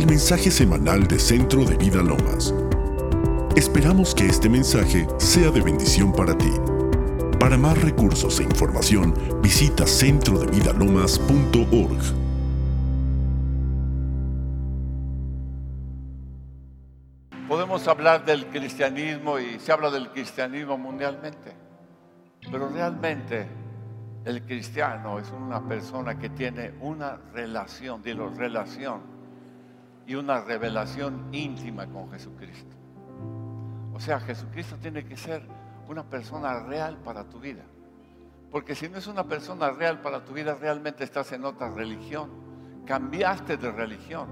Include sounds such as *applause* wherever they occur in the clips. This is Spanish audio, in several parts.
al mensaje semanal de Centro de Vida Lomas. Esperamos que este mensaje sea de bendición para ti. Para más recursos e información, visita centrodevidalomas.org. Podemos hablar del cristianismo y se habla del cristianismo mundialmente, pero realmente el cristiano es una persona que tiene una relación, dilo, relación y una revelación íntima con Jesucristo. O sea, Jesucristo tiene que ser una persona real para tu vida. Porque si no es una persona real para tu vida, realmente estás en otra religión. Cambiaste de religión.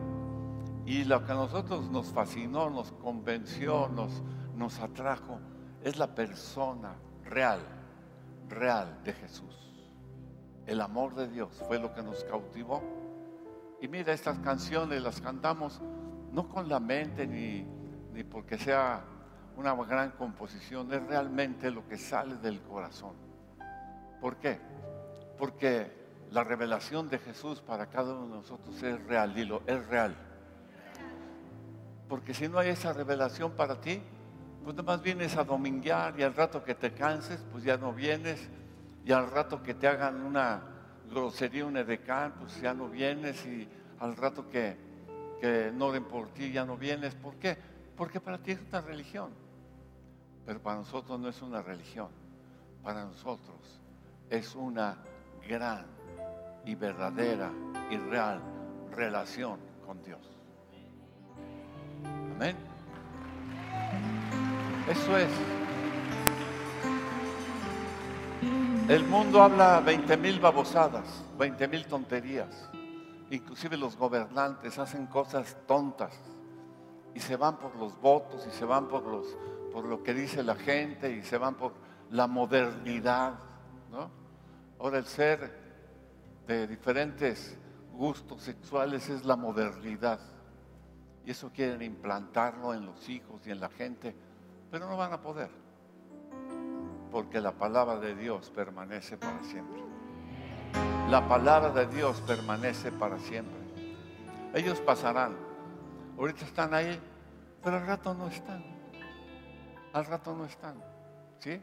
Y lo que a nosotros nos fascinó, nos convenció, nos, nos atrajo, es la persona real, real de Jesús. El amor de Dios fue lo que nos cautivó. Y mira, estas canciones las cantamos no con la mente ni, ni porque sea una gran composición, es realmente lo que sale del corazón. ¿Por qué? Porque la revelación de Jesús para cada uno de nosotros es real, dilo, es real. Porque si no hay esa revelación para ti, pues más vienes a dominguear y al rato que te canses, pues ya no vienes. Y al rato que te hagan una grosería, un edecán, pues ya no vienes. Y al rato que, que no den por ti, ya no vienes. ¿Por qué? Porque para ti es una religión. Pero para nosotros no es una religión, para nosotros es una gran y verdadera y real relación con Dios. Amén. Eso es. El mundo habla 20 mil babosadas, 20 mil tonterías. Inclusive los gobernantes hacen cosas tontas y se van por los votos y se van por los por lo que dice la gente y se van por la modernidad. ¿no? Ahora el ser de diferentes gustos sexuales es la modernidad. Y eso quieren implantarlo en los hijos y en la gente, pero no van a poder. Porque la palabra de Dios permanece para siempre. La palabra de Dios permanece para siempre. Ellos pasarán. Ahorita están ahí, pero al rato no están al rato no están. ¿Sí?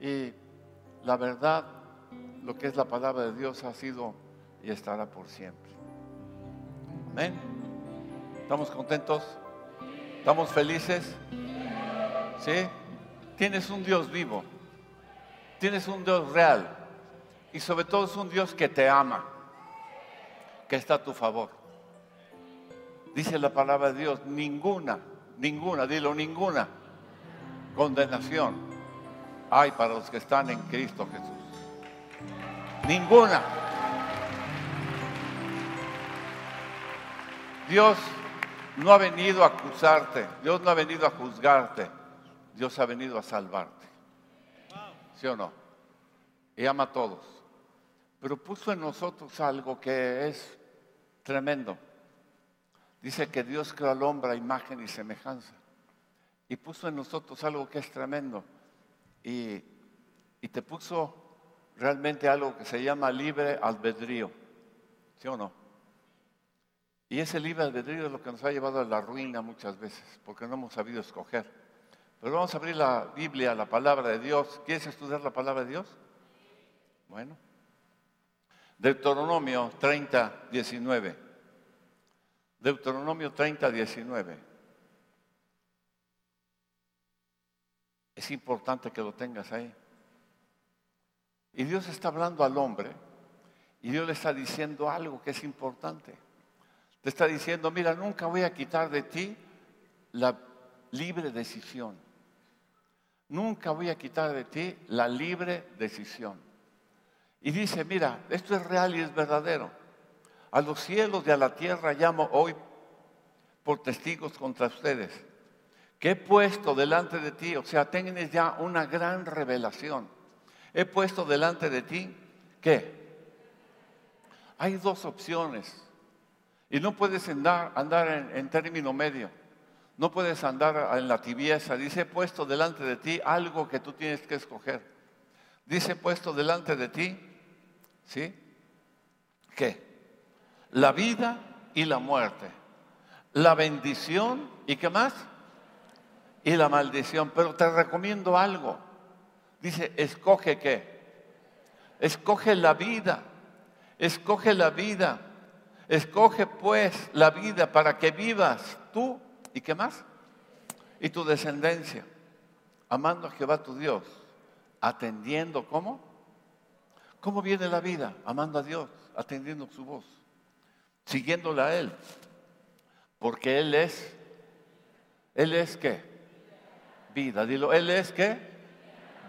Y la verdad, lo que es la palabra de Dios ha sido y estará por siempre. Amén. ¿Estamos contentos? ¿Estamos felices? ¿Sí? Tienes un Dios vivo. Tienes un Dios real. Y sobre todo es un Dios que te ama, que está a tu favor. Dice la palabra de Dios, ninguna, ninguna, dilo, ninguna condenación hay para los que están en Cristo Jesús. Ninguna. Dios no ha venido a acusarte, Dios no ha venido a juzgarte, Dios ha venido a salvarte. ¿Sí o no? Y ama a todos. Pero puso en nosotros algo que es tremendo. Dice que Dios creó al hombre a imagen y semejanza y puso en nosotros algo que es tremendo. Y, te puso realmente algo que se llama libre albedrío. ¿Sí o no? Y ese libre albedrío es lo que nos ha llevado a la ruina muchas veces, porque no hemos sabido escoger. Pero vamos a abrir la Biblia, la palabra de Dios. ¿Quieres estudiar la palabra de Dios? Bueno. Deuteronomio 30, 19. Deuteronomio 30, 19. Es importante que lo tengas ahí. Y Dios está hablando al hombre y Dios le está diciendo algo que es importante. Te está diciendo, mira, nunca voy a quitar de ti la libre decisión. Nunca voy a quitar de ti la libre decisión. Y dice, mira, esto es real y es verdadero. A los cielos y a la tierra llamo hoy por testigos contra ustedes que he puesto delante de ti, o sea, tienes ya una gran revelación. He puesto delante de ti que hay dos opciones y no puedes andar, en término medio. No puedes andar en la tibieza. Dice, he puesto delante de ti algo que tú tienes que escoger. Dice, he puesto delante de ti, ¿sí? ¿Qué? La vida y la muerte la bendición y qué más? Y la maldición. Pero te recomiendo algo. Dice, escoge qué? Escoge la vida. Escoge la vida. Escoge pues la vida para que vivas tú y qué más? Y tu descendencia. Amando a Jehová tu Dios. Atendiendo cómo? ¿Cómo viene la vida? Amando a Dios, atendiendo su voz, siguiéndola a Él. Porque Él es, Él es qué? Vida. Dilo, Él es qué?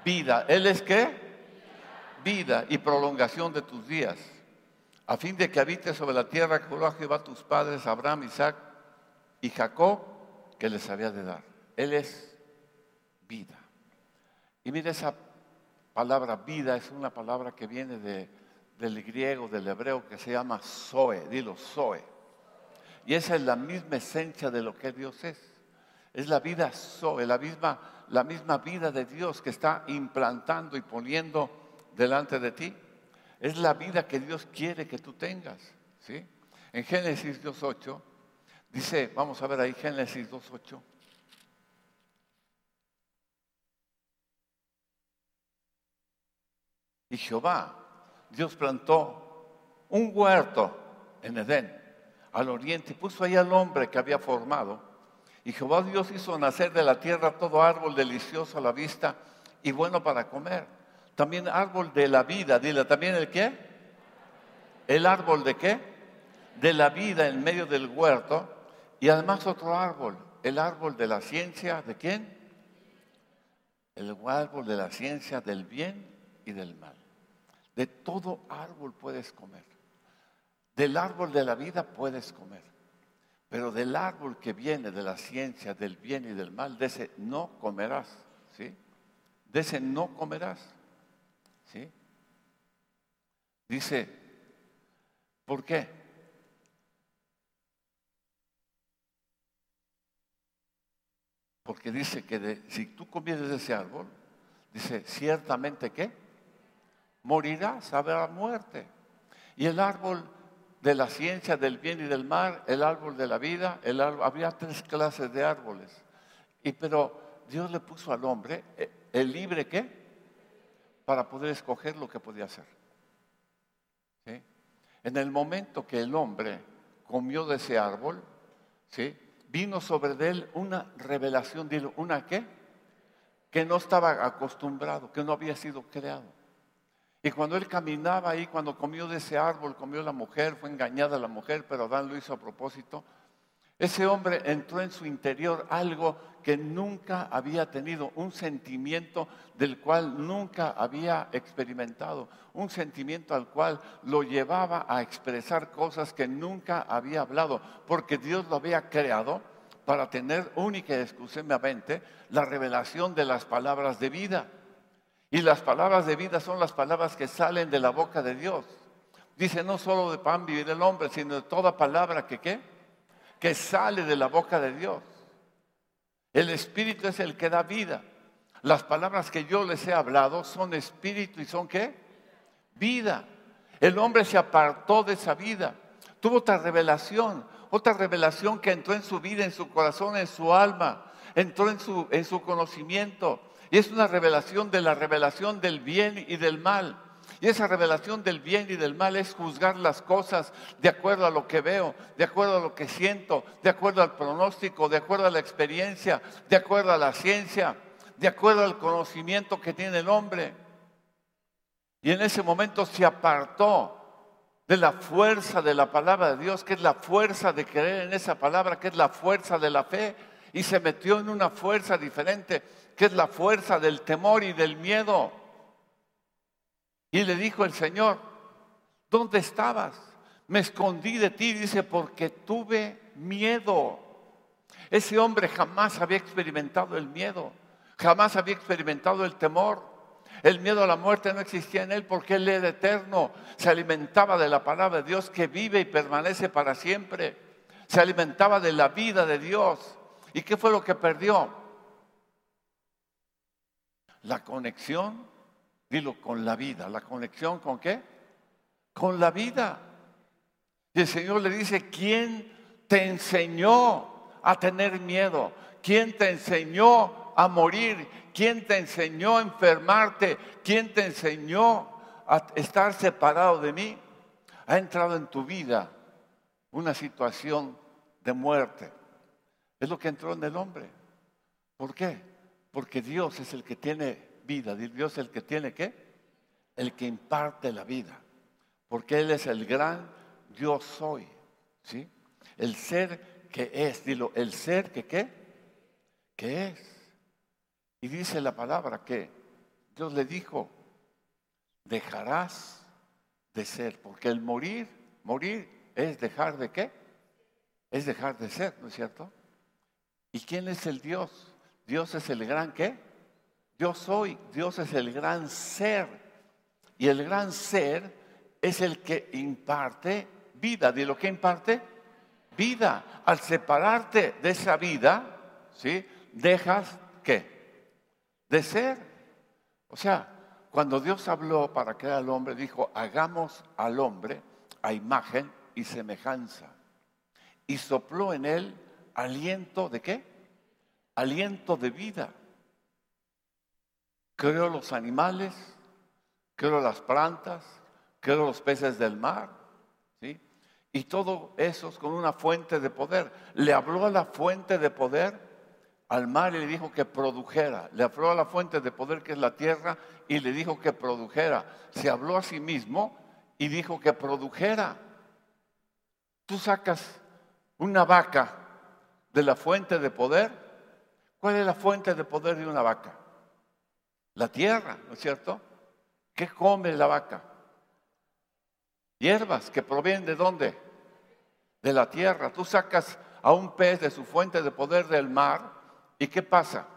Vida. Él es qué? Vida y prolongación de tus días. A fin de que habites sobre la tierra que Jehová tus padres, Abraham, Isaac y Jacob, que les había de dar. Él es vida. Y mira esa palabra vida, es una palabra que viene de, del griego, del hebreo, que se llama Zoe. Dilo, Zoe. Y esa es la misma esencia de lo que Dios es. Es la vida Zoe, la misma, la misma vida de Dios que está implantando y poniendo delante de ti. Es la vida que Dios quiere que tú tengas. ¿sí? En Génesis 2.8 dice, vamos a ver ahí Génesis 2.8. Y Jehová, Dios plantó un huerto en Edén al oriente y puso ahí al hombre que había formado. Y Jehová Dios hizo nacer de la tierra todo árbol delicioso a la vista y bueno para comer. También árbol de la vida, dile, ¿también el qué? ¿El árbol de qué? De la vida en medio del huerto y además otro árbol, el árbol de la ciencia, ¿de quién? El árbol de la ciencia del bien y del mal. De todo árbol puedes comer. Del árbol de la vida puedes comer, pero del árbol que viene de la ciencia del bien y del mal, de ese no comerás, ¿sí? De ese no comerás, ¿sí? Dice, ¿por qué? Porque dice que si tú comieres de ese árbol, dice, ciertamente que morirás, habrá muerte. Y el árbol de la ciencia del bien y del mal, el árbol de la vida, el árbol, había tres clases de árboles. Y pero Dios le puso al hombre eh, el libre qué? Para poder escoger lo que podía hacer. ¿Sí? En el momento que el hombre comió de ese árbol, ¿sí? Vino sobre él una revelación, una qué? Que no estaba acostumbrado, que no había sido creado. Y cuando él caminaba ahí, cuando comió de ese árbol, comió la mujer, fue engañada la mujer, pero Adán lo hizo a propósito. Ese hombre entró en su interior algo que nunca había tenido, un sentimiento del cual nunca había experimentado, un sentimiento al cual lo llevaba a expresar cosas que nunca había hablado, porque Dios lo había creado para tener única y exclusivamente la revelación de las palabras de vida. Y las palabras de vida son las palabras que salen de la boca de Dios. Dice, no solo de pan vive el hombre, sino de toda palabra que ¿qué? Que sale de la boca de Dios. El Espíritu es el que da vida. Las palabras que yo les he hablado son espíritu y son qué? Vida. El hombre se apartó de esa vida. Tuvo otra revelación, otra revelación que entró en su vida, en su corazón, en su alma, entró en su, en su conocimiento y es una revelación de la revelación del bien y del mal. Y esa revelación del bien y del mal es juzgar las cosas de acuerdo a lo que veo, de acuerdo a lo que siento, de acuerdo al pronóstico, de acuerdo a la experiencia, de acuerdo a la ciencia, de acuerdo al conocimiento que tiene el hombre. Y en ese momento se apartó de la fuerza de la palabra de Dios, que es la fuerza de creer en esa palabra, que es la fuerza de la fe, y se metió en una fuerza diferente que es la fuerza del temor y del miedo. Y le dijo el Señor, ¿dónde estabas? Me escondí de ti, dice, porque tuve miedo. Ese hombre jamás había experimentado el miedo, jamás había experimentado el temor. El miedo a la muerte no existía en él porque él era eterno. Se alimentaba de la palabra de Dios que vive y permanece para siempre. Se alimentaba de la vida de Dios. ¿Y qué fue lo que perdió? La conexión, dilo, con la vida. ¿La conexión con qué? Con la vida. Y el Señor le dice, ¿quién te enseñó a tener miedo? ¿Quién te enseñó a morir? ¿Quién te enseñó a enfermarte? ¿Quién te enseñó a estar separado de mí? Ha entrado en tu vida una situación de muerte. Es lo que entró en el hombre. ¿Por qué? Porque Dios es el que tiene vida. Dios es el que tiene qué? El que imparte la vida. Porque Él es el gran yo soy. ¿Sí? El ser que es. Dilo, el ser que qué? Que es. Y dice la palabra que Dios le dijo, dejarás de ser. Porque el morir, morir es dejar de qué? Es dejar de ser, ¿no es cierto? ¿Y quién es el Dios? Dios es el gran qué? Yo soy, Dios es el gran ser. Y el gran ser es el que imparte vida. ¿De lo que imparte? Vida. Al separarte de esa vida, ¿sí? Dejas qué? De ser. O sea, cuando Dios habló para crear al hombre, dijo, hagamos al hombre a imagen y semejanza. Y sopló en él aliento de qué? Aliento de vida creó los animales, creó las plantas, creó los peces del mar, ¿sí? Y todo eso con una fuente de poder. Le habló a la fuente de poder al mar y le dijo que produjera. Le habló a la fuente de poder que es la tierra y le dijo que produjera. Se habló a sí mismo y dijo que produjera. Tú sacas una vaca de la fuente de poder. ¿Cuál es la fuente de poder de una vaca? La tierra, ¿no es cierto? ¿Qué come la vaca? Hierbas que provienen de dónde? De la tierra. Tú sacas a un pez de su fuente de poder del mar y ¿qué pasa?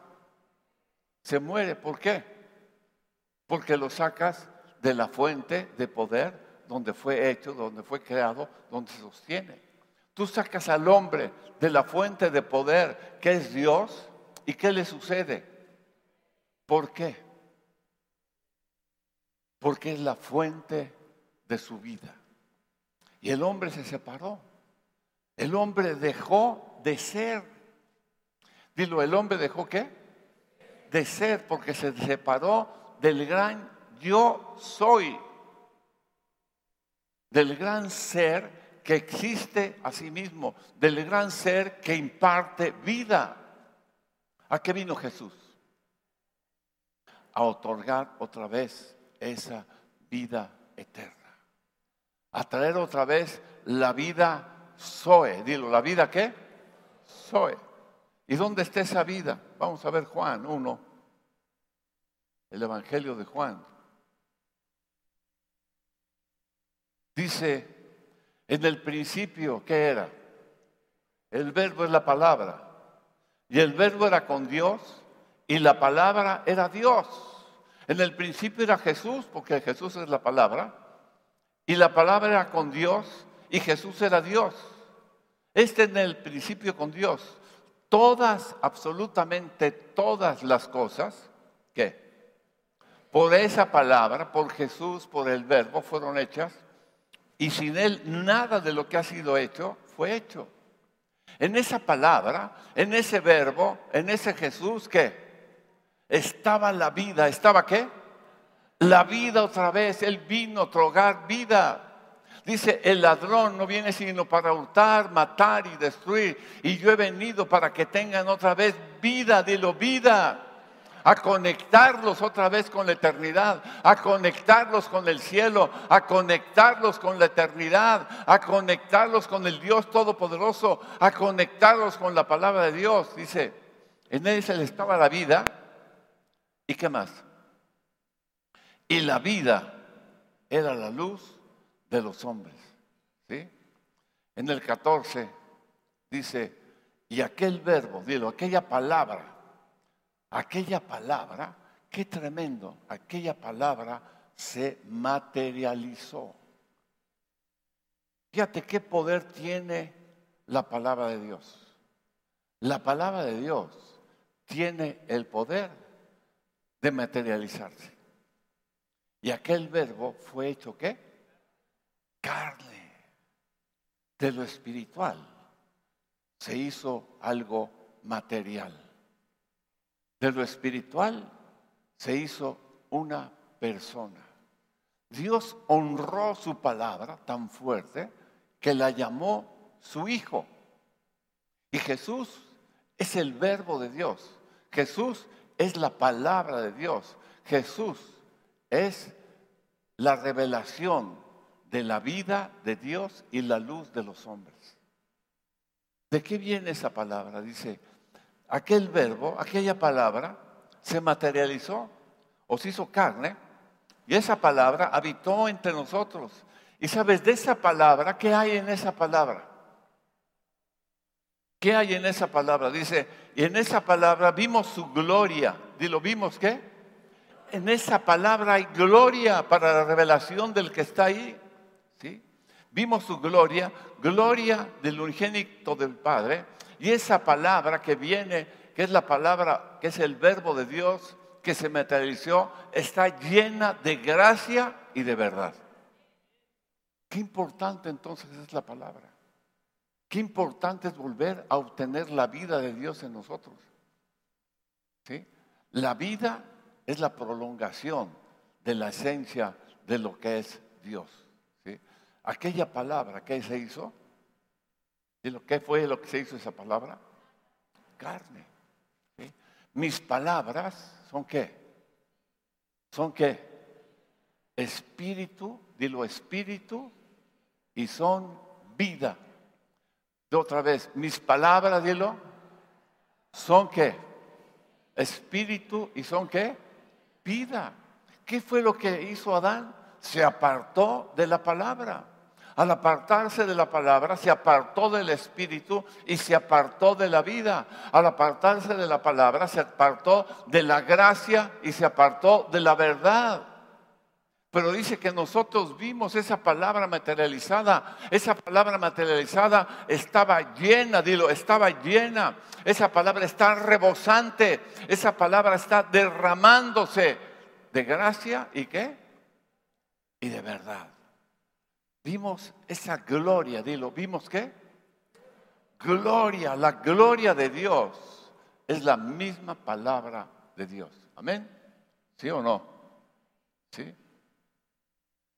Se muere. ¿Por qué? Porque lo sacas de la fuente de poder donde fue hecho, donde fue creado, donde se sostiene. Tú sacas al hombre de la fuente de poder que es Dios y ¿qué le sucede? ¿Por qué? Porque es la fuente de su vida. Y el hombre se separó. El hombre dejó de ser. Dilo, ¿el hombre dejó qué? De ser, porque se separó del gran yo soy. Del gran ser que existe a sí mismo. Del gran ser que imparte vida. ¿A qué vino Jesús? A otorgar otra vez esa vida eterna. A traer otra vez la vida Zoe. Dilo, ¿la vida qué? Zoe. ¿Y dónde está esa vida? Vamos a ver Juan 1, el Evangelio de Juan. Dice, en el principio, ¿qué era? El verbo es la palabra. Y el verbo era con Dios y la palabra era Dios. En el principio era Jesús, porque Jesús es la palabra, y la palabra era con Dios, y Jesús era Dios. Este en el principio con Dios. Todas, absolutamente todas las cosas, que por esa palabra, por Jesús, por el verbo, fueron hechas, y sin Él nada de lo que ha sido hecho fue hecho. En esa palabra, en ese verbo, en ese Jesús, ¿qué? Estaba la vida. ¿Estaba qué? La vida otra vez. Él vino a otorgar vida. Dice, el ladrón no viene sino para hurtar, matar y destruir. Y yo he venido para que tengan otra vez vida, dilo vida. A conectarlos otra vez con la eternidad, a conectarlos con el cielo, a conectarlos con la eternidad, a conectarlos con el Dios Todopoderoso, a conectarlos con la palabra de Dios. Dice, en él se le estaba la vida ¿Y qué más? Y la vida era la luz de los hombres. ¿sí? En el 14 dice, y aquel verbo, dilo, aquella palabra, aquella palabra, qué tremendo, aquella palabra se materializó. Fíjate qué poder tiene la palabra de Dios. La palabra de Dios tiene el poder de materializarse. Y aquel verbo fue hecho qué? Carne, de lo espiritual. se hizo algo material. De lo espiritual se hizo una persona. Dios honró su palabra tan fuerte que la llamó su hijo. Y Jesús es el verbo de Dios. Jesús es la palabra de Dios. Jesús es la revelación de la vida de Dios y la luz de los hombres. ¿De qué viene esa palabra? Dice, aquel verbo, aquella palabra, se materializó o se hizo carne y esa palabra habitó entre nosotros. Y sabes, de esa palabra, ¿qué hay en esa palabra? ¿Qué hay en esa palabra? Dice, y en esa palabra vimos su gloria. Dilo, ¿vimos qué? En esa palabra hay gloria para la revelación del que está ahí. ¿Sí? Vimos su gloria, gloria del unigénito del Padre, y esa palabra que viene, que es la palabra, que es el verbo de Dios, que se materializó, está llena de gracia y de verdad. Qué importante entonces es la palabra. Qué importante es volver a obtener la vida de Dios en nosotros. La vida es la prolongación de la esencia de lo que es Dios aquella palabra que se hizo, ¿y lo que fue lo que se hizo esa palabra? Carne. Mis palabras son qué? Son qué? Espíritu, dilo espíritu, y son vida. Otra vez, mis palabras, dilo, son qué? Espíritu y son qué? Vida. ¿Qué fue lo que hizo Adán? Se apartó de la palabra al apartarse de la palabra, se apartó del Espíritu y se apartó de la vida. Al apartarse de la palabra, se apartó de la gracia y se apartó de la verdad. Pero dice que nosotros vimos esa palabra materializada. Esa palabra materializada estaba llena, dilo, estaba llena. Esa palabra está rebosante. Esa palabra está derramándose de gracia y qué? Y de verdad. Vimos esa gloria, dilo, ¿vimos qué? Gloria, la gloria de Dios es la misma palabra de Dios. Amén. ¿Sí o no? ¿Sí?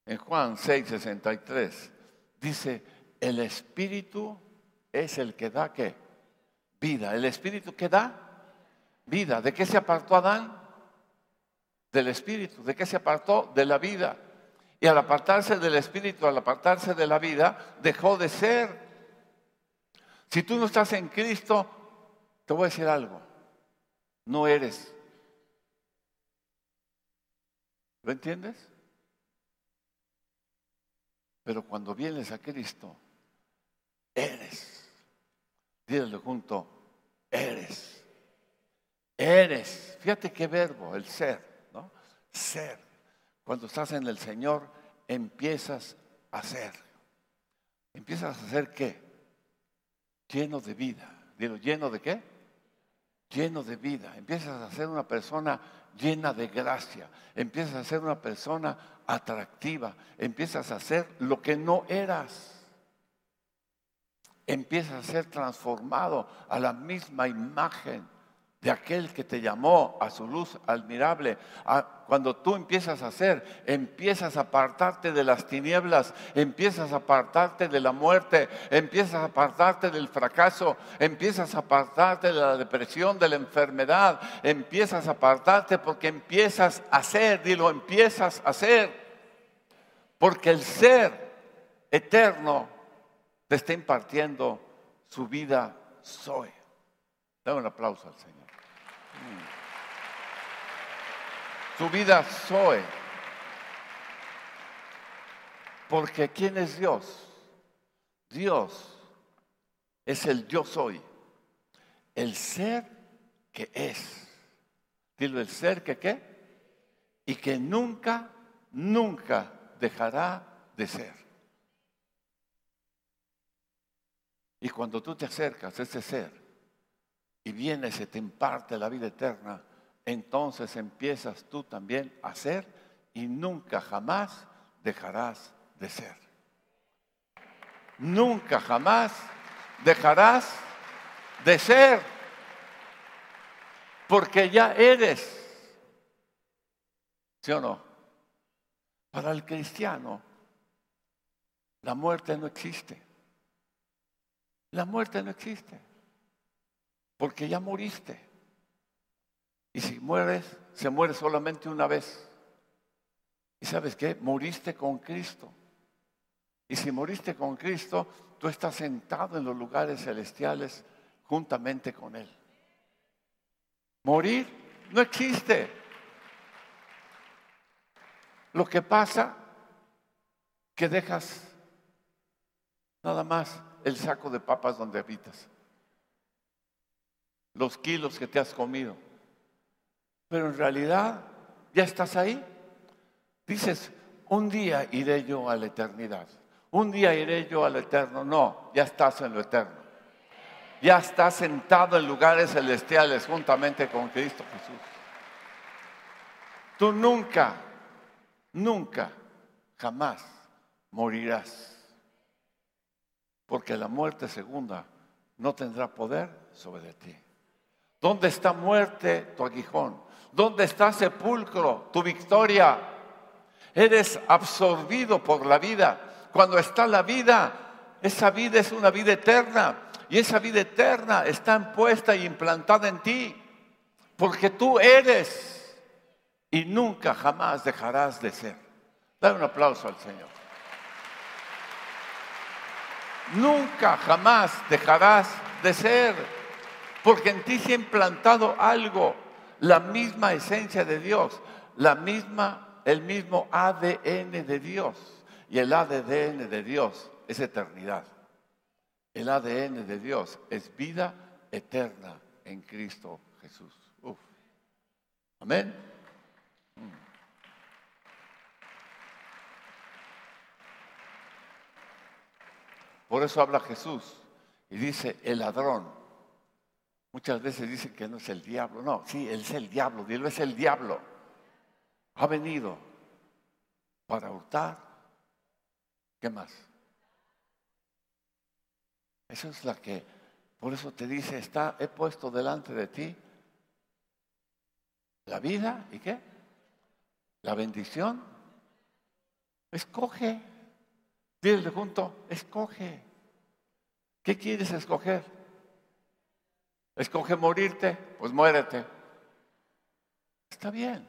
En Juan 6, 63 dice, el Espíritu es el que da qué? Vida. ¿El Espíritu que da? Vida. ¿De qué se apartó Adán? Del Espíritu. ¿De qué se apartó? De la vida. Y al apartarse del Espíritu, al apartarse de la vida, dejó de ser. Si tú no estás en Cristo, te voy a decir algo, no eres. ¿Lo entiendes? Pero cuando vienes a Cristo, eres. Dígale junto, eres. Eres. Fíjate qué verbo, el ser, ¿no? Ser. Cuando estás en el Señor, empiezas a ser. ¿Empiezas a hacer qué? Lleno de vida. Digo, ¿lleno de qué? Lleno de vida. Empiezas a ser una persona llena de gracia. Empiezas a ser una persona atractiva. Empiezas a ser lo que no eras. Empiezas a ser transformado a la misma imagen de aquel que te llamó a su luz admirable. Cuando tú empiezas a hacer, empiezas a apartarte de las tinieblas, empiezas a apartarte de la muerte, empiezas a apartarte del fracaso, empiezas a apartarte de la depresión, de la enfermedad, empiezas a apartarte porque empiezas a hacer, dilo, empiezas a hacer. Porque el ser eterno te está impartiendo su vida soy. Dame un aplauso al Señor. Su vida soy. Porque ¿quién es Dios? Dios es el yo soy. El ser que es. Dilo, el ser que qué. Y que nunca, nunca dejará de ser. Y cuando tú te acercas a ese ser y viene, se te imparte la vida eterna, entonces empiezas tú también a ser y nunca jamás dejarás de ser. Nunca jamás dejarás de ser, porque ya eres. ¿Sí o no? Para el cristiano, la muerte no existe. La muerte no existe, porque ya moriste. Y si mueres, se muere solamente una vez. ¿Y sabes qué? Moriste con Cristo. Y si moriste con Cristo, tú estás sentado en los lugares celestiales juntamente con Él. Morir no existe. Lo que pasa que dejas nada más el saco de papas donde habitas, los kilos que te has comido. Pero en realidad ya estás ahí. Dices, un día iré yo a la eternidad, un día iré yo al eterno. No, ya estás en lo eterno. Ya estás sentado en lugares celestiales juntamente con Cristo Jesús. Tú nunca, nunca, jamás morirás. Porque la muerte segunda no tendrá poder sobre ti. ¿Dónde está muerte tu aguijón? ¿Dónde está sepulcro tu victoria? Eres absorbido por la vida. Cuando está la vida, esa vida es una vida eterna. Y esa vida eterna está puesta y implantada en ti. Porque tú eres y nunca jamás dejarás de ser. Dale un aplauso al Señor. Nunca jamás dejarás de ser. Porque en ti se ha implantado algo, la misma esencia de Dios, la misma, el mismo ADN de Dios. Y el ADN de Dios es eternidad. El ADN de Dios es vida eterna en Cristo Jesús. Amén. Por eso habla Jesús y dice el ladrón. Muchas veces dicen que no es el diablo. No, sí, él es el diablo. Dios es el diablo. Ha venido para hurtar. ¿Qué más? Eso es la que, por eso te dice, está, he puesto delante de ti la vida y qué? La bendición. Escoge. Dile junto, escoge. ¿Qué quieres escoger? ¿Escoge morirte? Pues muérete. Está bien.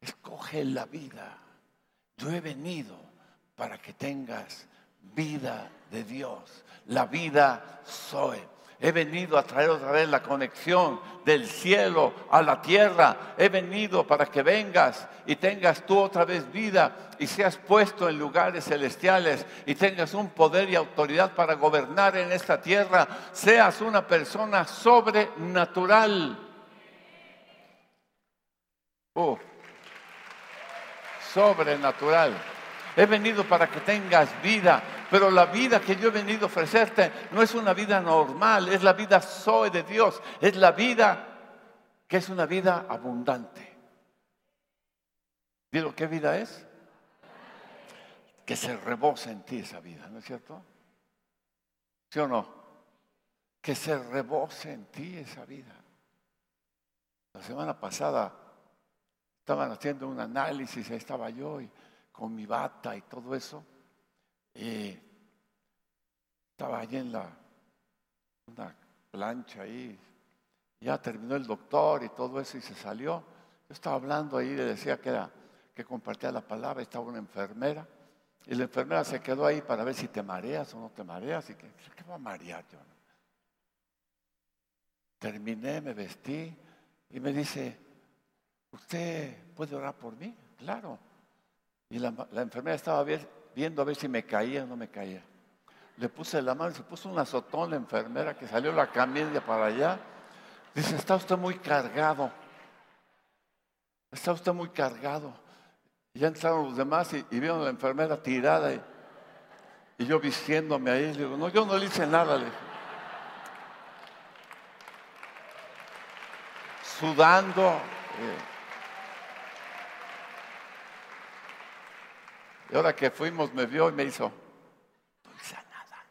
Escoge la vida. Yo he venido para que tengas vida de Dios. La vida soy. He venido a traer otra vez la conexión del cielo a la tierra. He venido para que vengas y tengas tú otra vez vida y seas puesto en lugares celestiales y tengas un poder y autoridad para gobernar en esta tierra. Seas una persona sobrenatural. Sobrenatural. He venido para que tengas vida, pero la vida que yo he venido a ofrecerte no es una vida normal, es la vida soy de Dios, es la vida que es una vida abundante. ¿Digo qué vida es? Que se rebosa en ti esa vida, ¿no es cierto? ¿Sí o no? Que se rebose en ti esa vida. La semana pasada estaban haciendo un análisis, ahí estaba yo y con mi bata y todo eso. Y estaba allí en la una plancha ahí. Ya terminó el doctor y todo eso y se salió. Yo estaba hablando ahí, le decía que era que compartía la palabra, estaba una enfermera. Y la enfermera se quedó ahí para ver si te mareas o no te mareas. Y que, ¿qué va a marear yo? Terminé, me vestí y me dice, ¿usted puede orar por mí? Claro. Y la, enfermera estaba viendo a ver si me caía o no me caía. Le puse la mano y se puso un azotón la enfermera que salió la camilla para allá. Dice, está usted muy cargado. Está usted muy cargado. Y ya entraron los demás y, vieron a la enfermera tirada y, yo vistiéndome ahí. Le digo, no, yo no le hice nada. Le Sudando. Eh, Y ahora que fuimos me vio y me hizo, estoy sanada.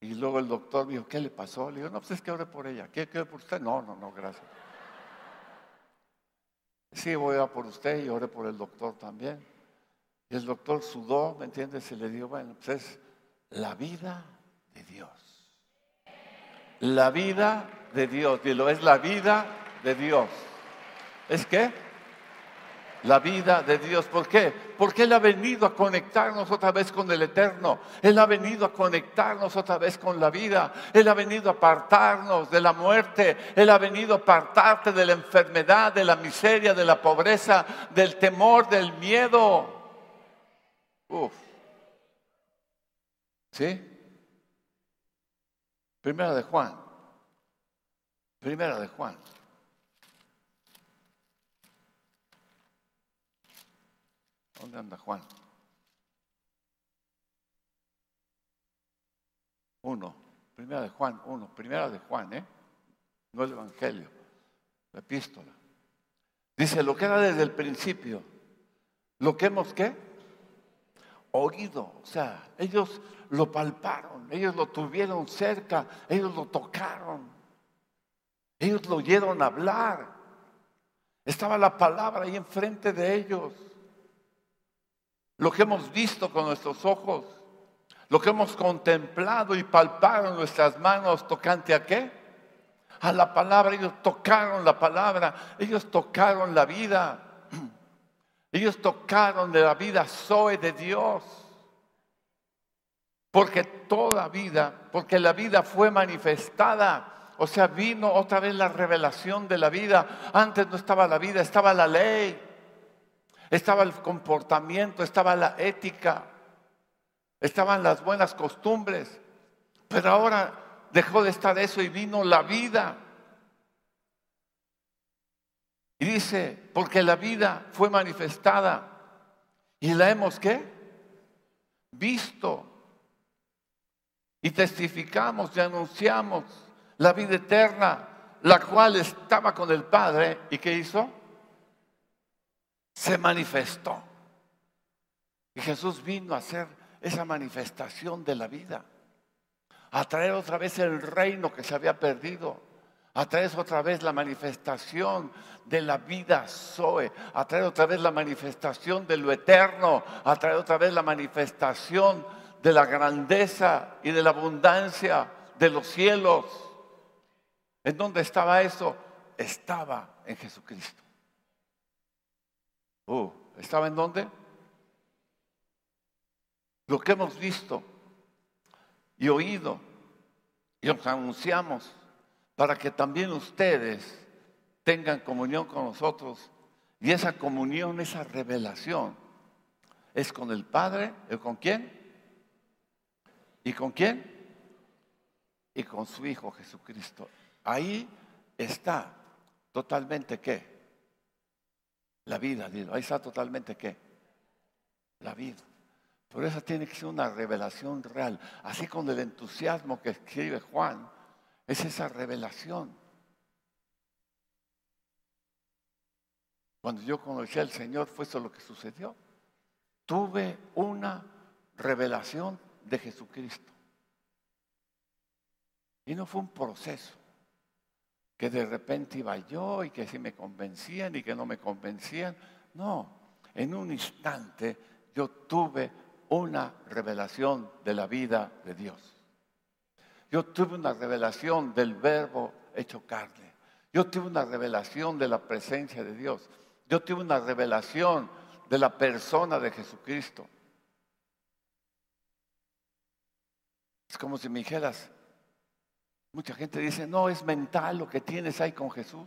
Y luego el doctor dijo, ¿qué le pasó? Le digo, no, pues es que ore por ella. ¿Qué ore por usted? No, no, no, gracias. Sí, voy a por usted y ore por el doctor también. Y el doctor sudó, ¿me entiendes? Y le digo, bueno, pues es la vida de Dios. La vida de Dios. Dilo, es la vida de Dios. ¿Es qué? la vida de Dios. ¿Por qué? Porque Él ha venido a conectarnos otra vez con el Eterno. Él ha venido a conectarnos otra vez con la vida. Él ha venido a apartarnos de la muerte. Él ha venido a apartarte de la enfermedad, de la miseria, de la pobreza, del temor, del miedo. Uf. ¿Sí? Primera de Juan. Primera de Juan. ¿Dónde anda Juan? Uno, primera de Juan, uno, primera de Juan, ¿eh? No el Evangelio, la epístola. Dice, lo que era desde el principio, lo que hemos, ¿qué? Oído, o sea, ellos lo palparon, ellos lo tuvieron cerca, ellos lo tocaron, ellos lo oyeron hablar. Estaba la palabra ahí enfrente de ellos lo que hemos visto con nuestros ojos, lo que hemos contemplado y palpado en nuestras manos tocante a qué? A la palabra, ellos tocaron la palabra, ellos tocaron la vida, *clears throat* ellos tocaron de la vida Zoe de Dios. Porque toda vida, porque la vida fue manifestada, o sea, vino otra vez la revelación de la vida. Antes no estaba la vida, estaba la ley estaba el comportamiento, estaba la ética, estaban las buenas costumbres, pero ahora dejó de estar eso y vino la vida. Y dice, porque la vida fue manifestada y la hemos qué? Visto. Y testificamos y anunciamos la vida eterna, la cual estaba con el Padre. ¿Y qué hizo? Se manifestó. Y Jesús vino a hacer esa manifestación de la vida, a traer otra vez el reino que se había perdido, a traer otra vez la manifestación de la vida Zoe, a traer otra vez la manifestación de lo eterno, a traer otra vez la manifestación de la grandeza y de la abundancia de los cielos. ¿En dónde estaba eso? Estaba en Jesucristo. Oh, ¿estaba en dónde? Lo que hemos visto y oído y os anunciamos para que también ustedes tengan comunión con nosotros. Y esa comunión, esa revelación, es con el Padre, ¿y con quién? ¿Y con quién? Y con su Hijo Jesucristo. Ahí está totalmente qué? La vida, ahí está totalmente qué? La vida. Por eso tiene que ser una revelación real. Así con el entusiasmo que escribe Juan, es esa revelación. Cuando yo conocí al Señor fue eso lo que sucedió. Tuve una revelación de Jesucristo. Y no fue un proceso que de repente iba yo y que si me convencían y que no me convencían. No, en un instante yo tuve una revelación de la vida de Dios. Yo tuve una revelación del verbo hecho carne. Yo tuve una revelación de la presencia de Dios. Yo tuve una revelación de la persona de Jesucristo. Es como si me dijeras, Mucha gente dice, no, es mental lo que tienes ahí con Jesús.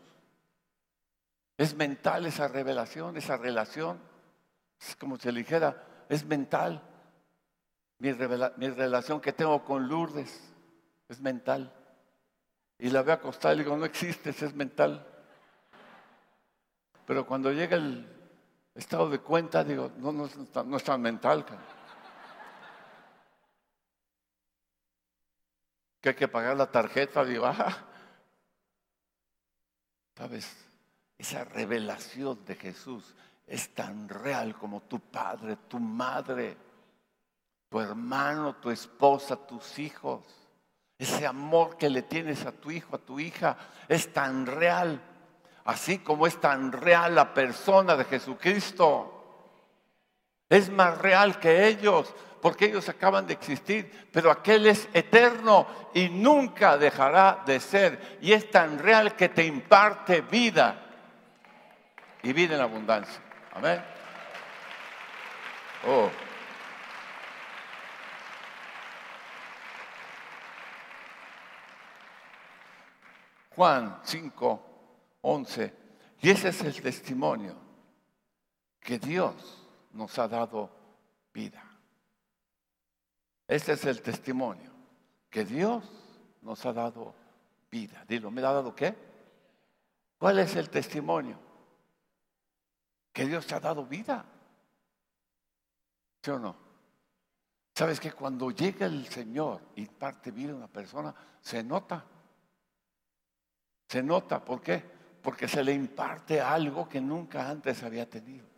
Es mental esa revelación, esa relación. Es como si le dijera, es mental. Mi, relación que tengo con Lourdes es mental. Y la veo acostada y le digo, no existes, es mental. Pero cuando llega el estado de cuenta, digo, no, no, no es tan mental. Que hay que pagar la tarjeta, digo, ah, ¿sabes? Esa revelación de Jesús es tan real como tu padre, tu madre, tu hermano, tu esposa, tus hijos. Ese amor que le tienes a tu hijo, a tu hija, es tan real, así como es tan real la persona de Jesucristo. Es más real que ellos, porque ellos acaban de existir, pero aquel es eterno y nunca dejará de ser. Y es tan real que te imparte vida y vida en abundancia. Amén. Oh. Juan 5, 11. Y ese es el testimonio que Dios nos ha dado vida. Ese es el testimonio que Dios nos ha dado vida. Dilo, ¿me ha dado qué? ¿Cuál es el testimonio? Que Dios te ha dado vida. ¿Sí o no? ¿Sabes que cuando llega el Señor y parte vida a una persona, se nota? Se nota, ¿por qué? Porque se le imparte algo que nunca antes había tenido.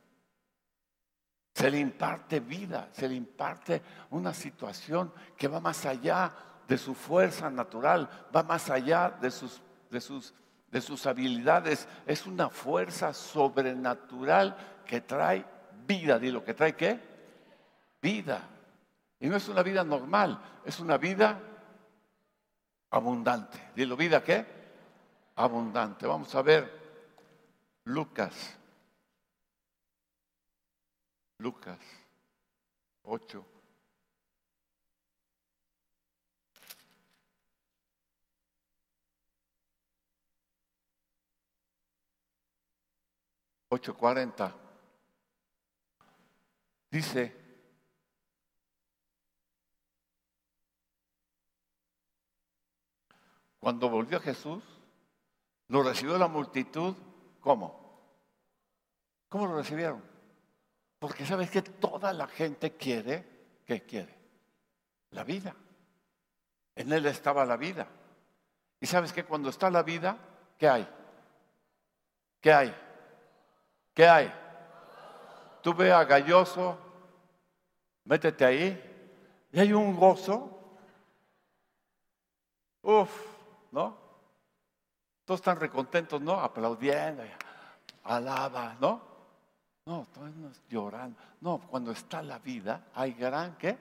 Se le imparte vida, se le imparte una situación que va más allá de su fuerza natural, va más allá de sus, de sus, de sus habilidades. Es una fuerza sobrenatural que trae vida. Dilo, que trae qué? Vida. Y no es una vida normal, es una vida abundante. Dilo, ¿vida qué? abundante. Vamos a ver Lucas. Lucas 8. Ocho cuarenta. Dice, cuando volvió Jesús, lo recibió la multitud, ¿cómo? ¿Cómo lo recibieron? Porque sabes que toda la gente quiere, ¿qué quiere? La vida. En él estaba la vida. Y sabes que cuando está la vida, ¿qué hay? ¿Qué hay? ¿Qué hay? Tú ve a Galloso, métete ahí, y hay un gozo. Uf, ¿no? Todos están recontentos, ¿no? Aplaudiendo, alaba, ¿no? No, todos llorando. No, cuando está la vida, hay gran, ¿qué?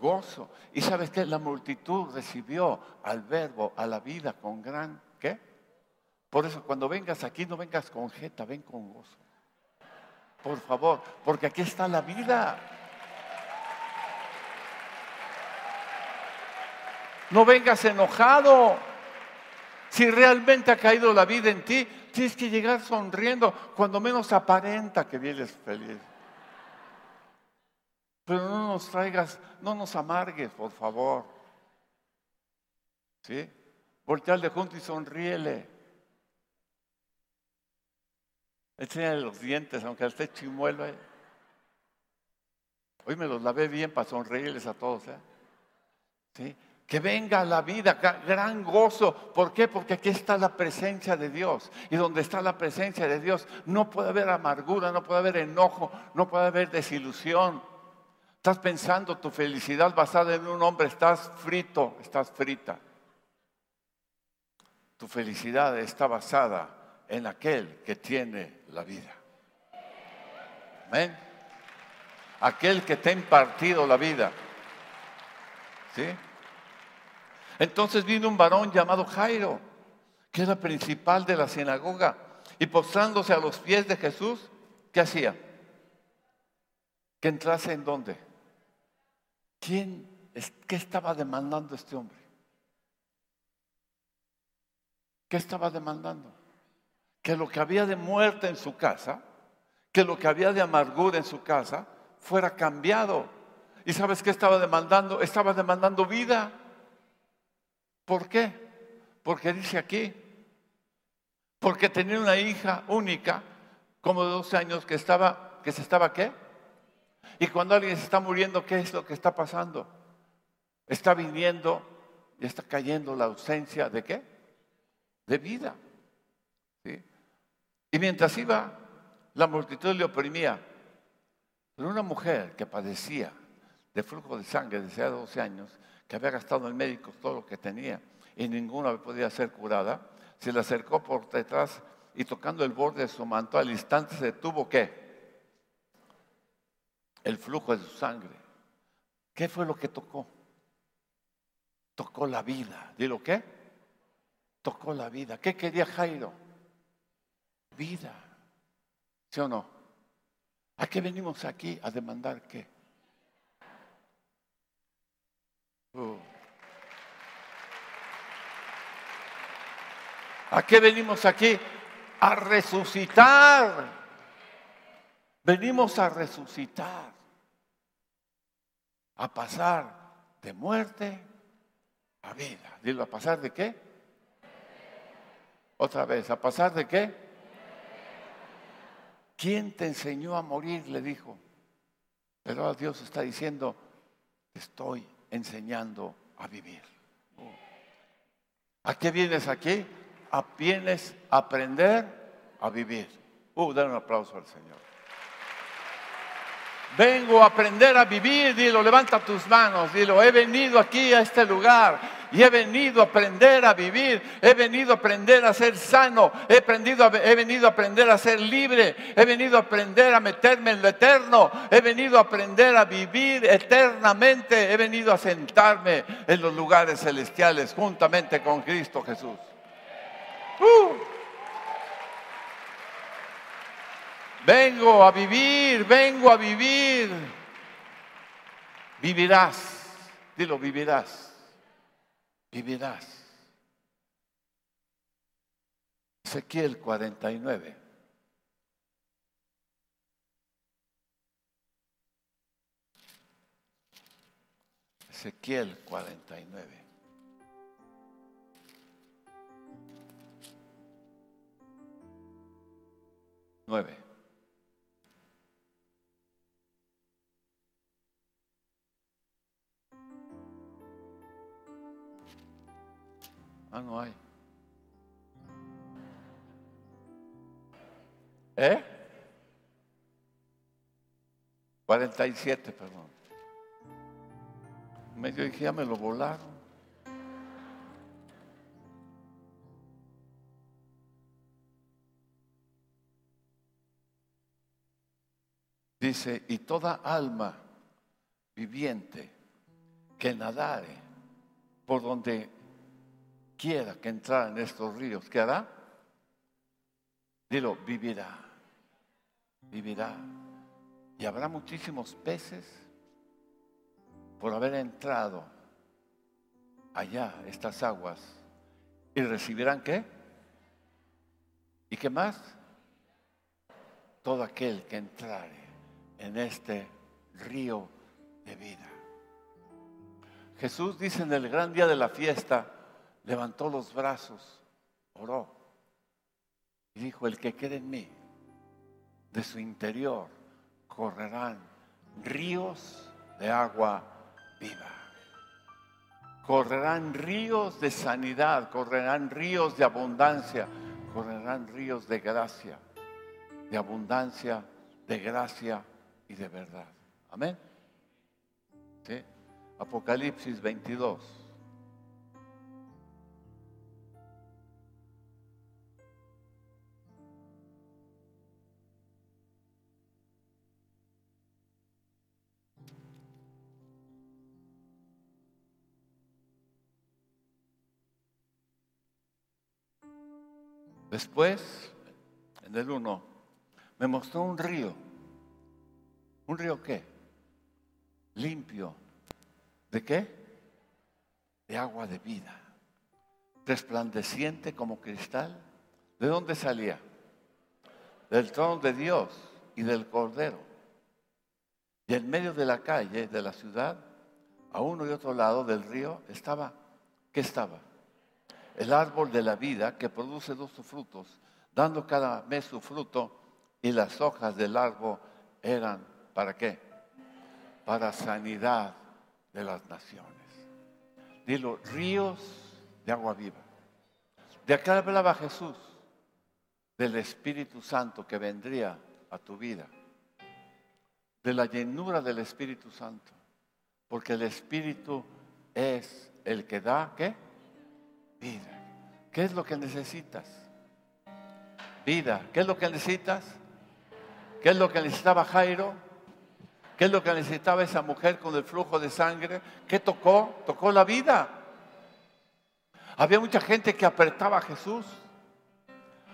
Gozo. Y sabes qué? La multitud recibió al verbo, a la vida, con gran, ¿qué? Por eso cuando vengas aquí, no vengas con jeta, ven con gozo. Por favor, porque aquí está la vida. No vengas enojado. Si realmente ha caído la vida en ti, tienes que llegar sonriendo, cuando menos aparenta que vienes feliz. Pero no nos traigas, no nos amargues, por favor. ¿Sí? Volteale junto y sonríele. Enséñale los dientes, aunque esté chimuelo. ¿eh? Hoy me los lavé bien para sonreírles a todos. ¿eh? ¿Sí? Que venga la vida, gran gozo. ¿Por qué? Porque aquí está la presencia de Dios. Y donde está la presencia de Dios no puede haber amargura, no puede haber enojo, no puede haber desilusión. Estás pensando tu felicidad basada en un hombre, estás frito, estás frita. Tu felicidad está basada en aquel que tiene la vida. Amén. Aquel que te ha impartido la vida. ¿Sí? Entonces vino un varón llamado Jairo, que era principal de la sinagoga, y postrándose a los pies de Jesús, ¿qué hacía? Que entrase en dónde? ¿Quién, qué estaba demandando este hombre? ¿Qué estaba demandando? Que lo que había de muerte en su casa, que lo que había de amargura en su casa, fuera cambiado. ¿Y sabes qué estaba demandando? Estaba demandando vida. ¿Por qué? Porque dice aquí, porque tenía una hija única, como de 12 años, que estaba, que se estaba qué? Y cuando alguien se está muriendo, ¿qué es lo que está pasando? Está viniendo y está cayendo la ausencia de qué? De vida. Y mientras iba, la multitud le oprimía. Pero una mujer que padecía de flujo de sangre desde hace 12 años, que había gastado en médicos todo lo que tenía y ninguna podía ser curada, se le acercó por detrás y tocando el borde de su manto, al instante se detuvo qué? El flujo de su sangre. ¿Qué fue lo que tocó? Tocó la vida. ¿Dilo qué? Tocó la vida. ¿Qué quería Jairo? Vida. ¿Sí o no? ¿A qué venimos aquí? A demandar qué? Uh. ¿A qué venimos aquí? A resucitar. Venimos a resucitar. A pasar de muerte a vida. Dilo, ¿a pasar de qué? Otra vez, ¿a pasar de qué? ¿Quién te enseñó a morir? Le dijo. Pero Dios está diciendo, estoy enseñando a vivir. ¿A qué vienes aquí? A vienes a aprender a vivir. Uh, dar un aplauso al Señor. Vengo a aprender a vivir, dilo, levanta tus manos, dilo, he venido aquí a este lugar y he venido a aprender a vivir, he venido a aprender a ser sano, he, aprendido he venido a aprender a ser libre, he venido a aprender a meterme en lo eterno, he venido a aprender a vivir eternamente, he venido a sentarme en los lugares celestiales juntamente con Cristo Jesús. Uh. Vengo a vivir, vengo a vivir. Vivirás, dilo, vivirás, vivirás. Ezequiel 49. Ezequiel 49. Nueve. Ah, no hay. ¿Eh? 47, perdón. Medio ya me lo volaron. Dice, y toda alma viviente que nadare por donde quiera que entrara en estos ríos, ¿qué hará? Dilo, vivirá, vivirá. Y habrá muchísimos peces por haber entrado allá, estas aguas, y recibirán qué? ¿Y qué más? Todo aquel que entrare en este río de vida. Jesús dice en el gran día de la fiesta, levantó los brazos, oró y dijo, el que quede en mí, de su interior correrán ríos de agua viva. Correrán ríos de sanidad, correrán ríos de abundancia, correrán ríos de gracia, de abundancia, de gracia y de verdad. Amén. Apocalipsis 22. Después, en el 1, me mostró un río. ¿Un río qué? Limpio. ¿De qué? De agua de vida. Resplandeciente como cristal. ¿De dónde salía? Del trono de Dios y del Cordero. Y en medio de la calle, de la ciudad, a uno y otro lado del río, estaba, ¿qué estaba? El árbol de la vida que produce dos frutos, dando cada mes su fruto, y las hojas del árbol eran, ¿para qué? Para sanidad de las naciones. Dilo, ríos de agua viva. De acá hablaba Jesús, del Espíritu Santo que vendría a tu vida, de la llenura del Espíritu Santo, porque el Espíritu es el que da, ¿qué? Vida. ¿Qué es lo que necesitas? Vida. ¿Qué es lo que necesitas? ¿Qué es lo que necesitaba Jairo? ¿Qué es lo que necesitaba esa mujer con el flujo de sangre? ¿Qué tocó? Tocó la vida. Había mucha gente que apretaba a Jesús.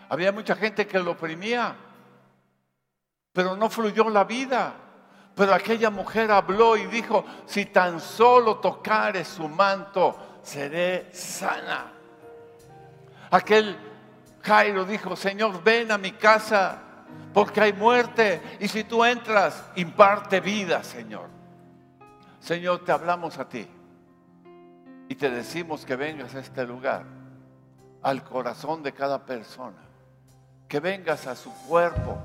Había mucha gente que lo oprimía. Pero no fluyó la vida. Pero aquella mujer habló y dijo, si tan solo tocare su manto, seré sana. Aquel Jairo dijo, Señor, ven a mi casa porque hay muerte y si tú entras, imparte vida, Señor. Señor, te hablamos a ti y te decimos que vengas a este lugar, al corazón de cada persona, que vengas a su cuerpo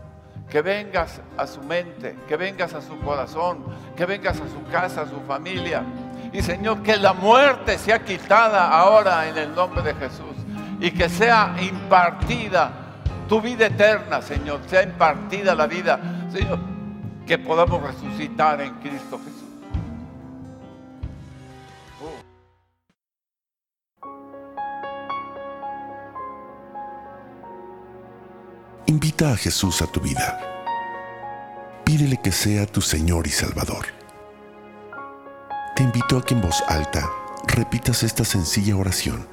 que vengas a su mente, que vengas a su corazón, que vengas a su casa, a su familia. Y Señor, que la muerte sea quitada ahora en el nombre de Jesús y que sea impartida tu vida eterna, Señor, sea impartida la vida, Señor, que podamos resucitar en Cristo Jesús. Invita a Jesús a tu vida. Pídele que sea tu Señor y Salvador. Te invito a que en voz alta repitas esta sencilla oración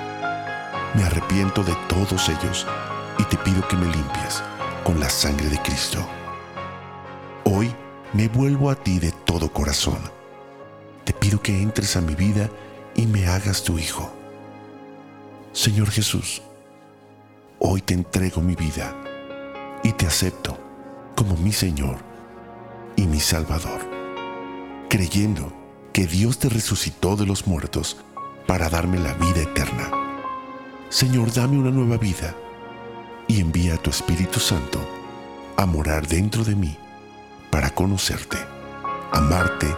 Me arrepiento de todos ellos y te pido que me limpies con la sangre de Cristo. Hoy me vuelvo a ti de todo corazón. Te pido que entres a mi vida y me hagas tu Hijo. Señor Jesús, hoy te entrego mi vida y te acepto como mi Señor y mi Salvador, creyendo que Dios te resucitó de los muertos para darme la vida eterna. Señor, dame una nueva vida y envía a tu Espíritu Santo a morar dentro de mí para conocerte, amarte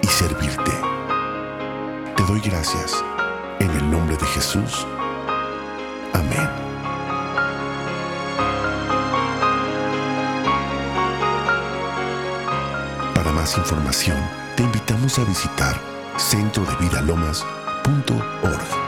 y servirte. Te doy gracias en el nombre de Jesús. Amén. más información, te invitamos a visitar centrodevidalomas.org.